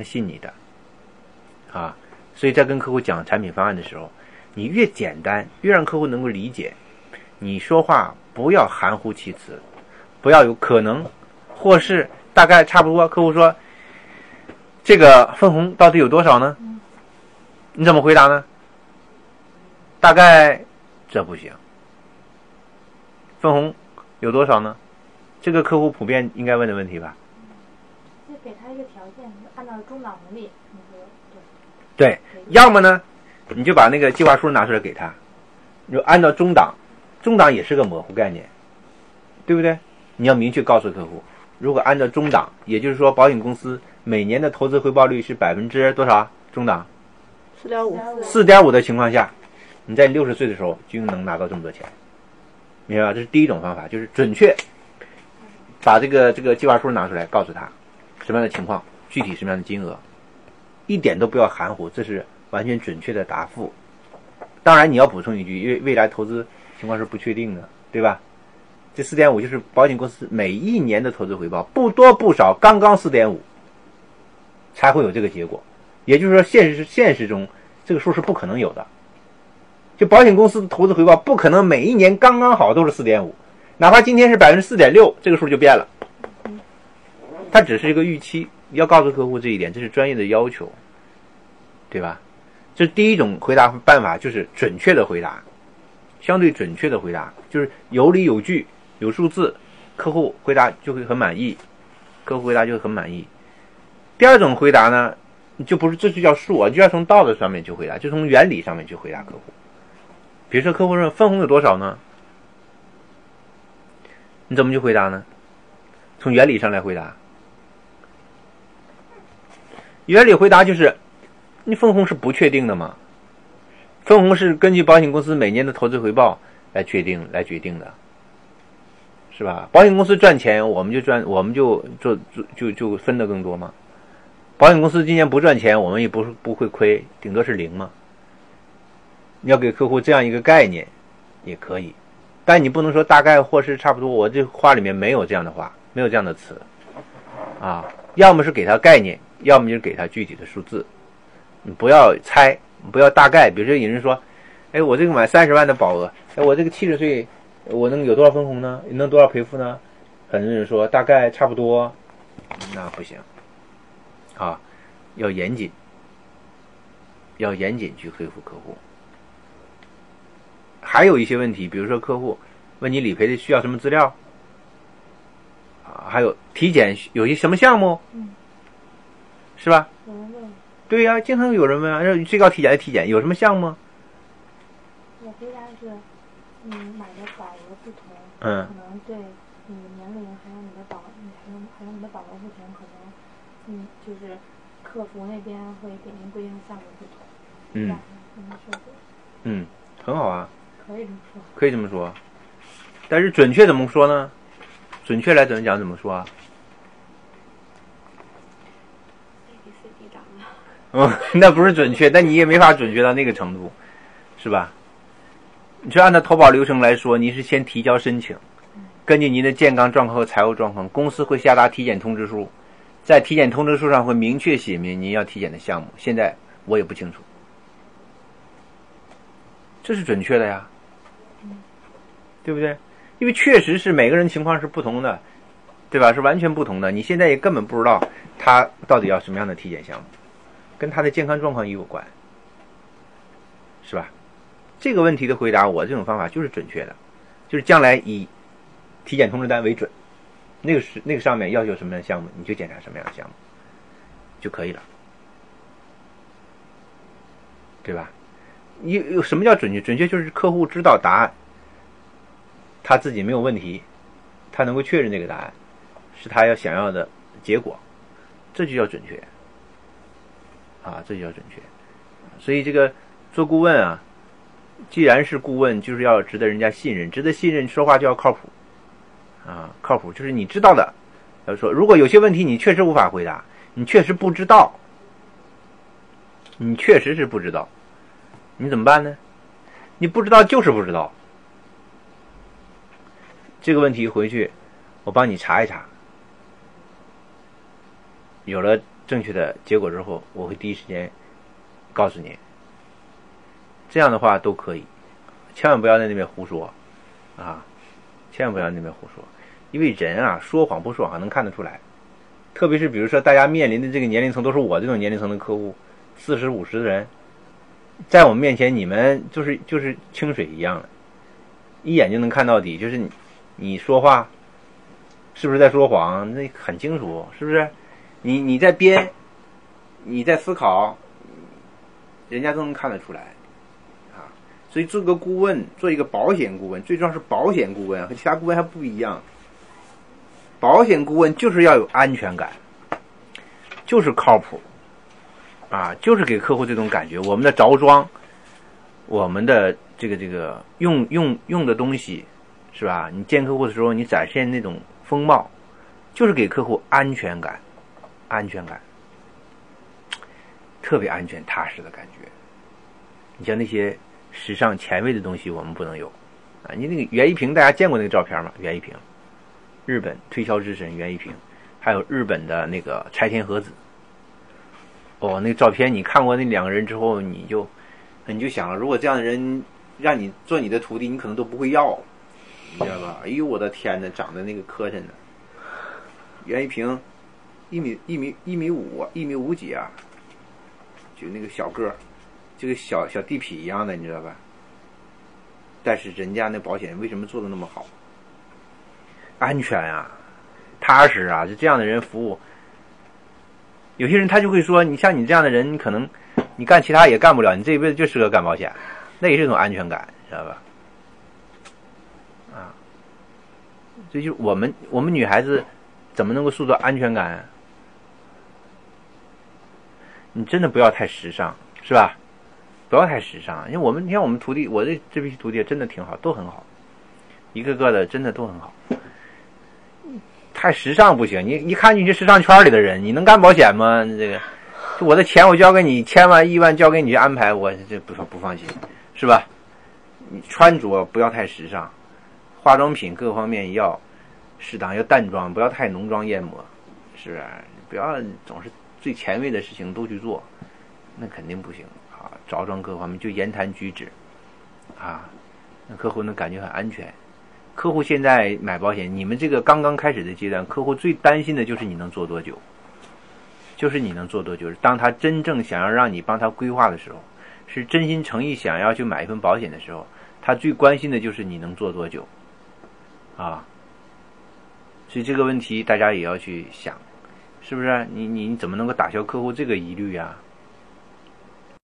他信你的啊。所以在跟客户讲产品方案的时候，你越简单，越让客户能够理解。你说话不要含糊其辞，不要有可能，或是大概差不多。客户说：“这个分红到底有多少呢？”你怎么回答呢？大概这不行。分红有多少呢？这个客户普遍应该问的问题吧？就给他一个条件，中档红利，你说对，要么呢，你就把那个计划书拿出来给他，你就按照中档，中档也是个模糊概念，对不对？你要明确告诉客户，如果按照中档，也就是说保险公司每年的投资回报率是百分之多少？中档四点五，四点五的情况下，你在六十岁的时候就能拿到这么多钱，明白吧？这是第一种方法，就是准确把这个这个计划书拿出来，告诉他什么样的情况，具体什么样的金额，一点都不要含糊，这是完全准确的答复。当然你要补充一句，因为未来投资情况是不确定的，对吧？这四点五就是保险公司每一年的投资回报，不多不少，刚刚四点五，才会有这个结果。也就是说，现实现实中这个数是不可能有的。就保险公司的投资回报不可能每一年刚刚好都是四点五，哪怕今天是百分之四点六，这个数就变了。它只是一个预期，要告诉客户这一点，这是专业的要求，对吧？这第一种回答办法，就是准确的回答，相对准确的回答，就是有理有据、有数字，客户回答就会很满意，客户回答就会很满意。第二种回答呢？就不是，这就叫数啊，就要从道德上面去回答，就从原理上面去回答客户。比如说，客户说分红有多少呢？你怎么去回答呢？从原理上来回答。原理回答就是，你分红是不确定的嘛？分红是根据保险公司每年的投资回报来确定、来决定的，是吧？保险公司赚钱，我们就赚，我们就做做就就分的更多嘛。保险公司今年不赚钱，我们也不不会亏，顶多是零嘛。你要给客户这样一个概念，也可以，但你不能说大概或是差不多。我这话里面没有这样的话，没有这样的词啊。要么是给他概念，要么就是给他具体的数字。你不要猜，不要大概。比如说有人说：“哎，我这个买三十万的保额，哎，我这个七十岁我能有多少分红呢？能多少赔付呢？”很多人说大概差不多，那不行。啊，要严谨，要严谨去回复客户。还有一些问题，比如说客户问你理赔的需要什么资料，啊，还有体检有些什么项目，是吧？有人问，对呀，经常有人问啊，说最高体检的体检有什么项目？我回答是，嗯，买的保额不同，嗯可能对你的年龄还有你的保，你还有还有你的保额不同，可能，嗯，就是客服那边会给您规定的项目不同，嗯嗯，很好啊，可以这么说。可以这么说。但是准确怎么说呢？准确来怎么讲怎么说啊？哦，那不是准确，但你也没法准确到那个程度，是吧？你说按照投保流程来说，您是先提交申请，根据您的健康状况和财务状况，公司会下达体检通知书，在体检通知书上会明确写明您要体检的项目。现在我也不清楚，这是准确的呀，对不对？因为确实是每个人情况是不同的，对吧？是完全不同的。你现在也根本不知道他到底要什么样的体检项目。跟他的健康状况也有关，是吧？这个问题的回答，我这种方法就是准确的，就是将来以体检通知单为准，那个是那个上面要求什么样的项目，你就检查什么样的项目就可以了，对吧？有有什么叫准确？准确就是客户知道答案，他自己没有问题，他能够确认这个答案是他要想要的结果，这就叫准确。啊，这就叫准确。所以这个做顾问啊，既然是顾问，就是要值得人家信任，值得信任，说话就要靠谱。啊，靠谱就是你知道的。要说，如果有些问题你确实无法回答，你确实不知道，你确实是不知道，你怎么办呢？你不知道就是不知道。这个问题回去，我帮你查一查。有了正确的结果之后，我会第一时间告诉您。这样的话都可以，千万不要在那边胡说啊！千万不要那边胡说，因为人啊，说谎不说谎能看得出来。特别是比如说，大家面临的这个年龄层都是我这种年龄层的客户，四十五十的人，在我们面前，你们就是就是清水一样的，一眼就能看到底。就是你你说话是不是在说谎？那很清楚，是不是？你你在编，你在思考，人家都能看得出来。啊所以做个顾问，做一个保险顾问，最重要是保险顾问和其他顾问还不一样。保险顾问就是要有安全感，就是靠谱，啊，就是给客户这种感觉。我们的着装，我们的这个这个用用用的东西，是吧？你见客户的时候，你展现那种风貌，就是给客户安全感，安全感，特别安全踏实的感觉。你像那些。时尚前卫的东西我们不能有，啊，你那个袁一平，大家见过那个照片吗？袁一平，日本推销之神袁一平，还有日本的那个柴田和子。哦，那个照片你看过那两个人之后，你就你就想了，如果这样的人让你做你的徒弟，你可能都不会要，你知道吧？哎呦，我的天哪，长得那个磕碜的，袁一平，一米一米一米五，一米五几啊？就那个小个儿。就跟小小地痞一样的，你知道吧？但是人家那保险为什么做的那么好？安全啊，踏实啊，就这样的人服务。有些人他就会说，你像你这样的人，可能你干其他也干不了，你这一辈子就适合干保险，那也是一种安全感，知道吧？啊，所以就我们我们女孩子怎么能够塑造安全感？你真的不要太时尚，是吧？不要太时尚，因为我们你看我们徒弟，我这这批徒弟真的挺好，都很好，一个个的真的都很好。太时尚不行，你一看你是时尚圈里的人，你能干保险吗？这个，我的钱我交给你，千万亿万交给你去安排，我这不不放心，是吧？你穿着不要太时尚，化妆品各方面要适当，要淡妆，不要太浓妆艳抹，是不是？不要总是最前卫的事情都去做，那肯定不行啊。着装各方面，就言谈举止，啊，那客户能感觉很安全。客户现在买保险，你们这个刚刚开始的阶段，客户最担心的就是你能做多久，就是你能做多久。当他真正想要让你帮他规划的时候，是真心诚意想要去买一份保险的时候，他最关心的就是你能做多久，啊。所以这个问题大家也要去想，是不是？你你怎么能够打消客户这个疑虑呀？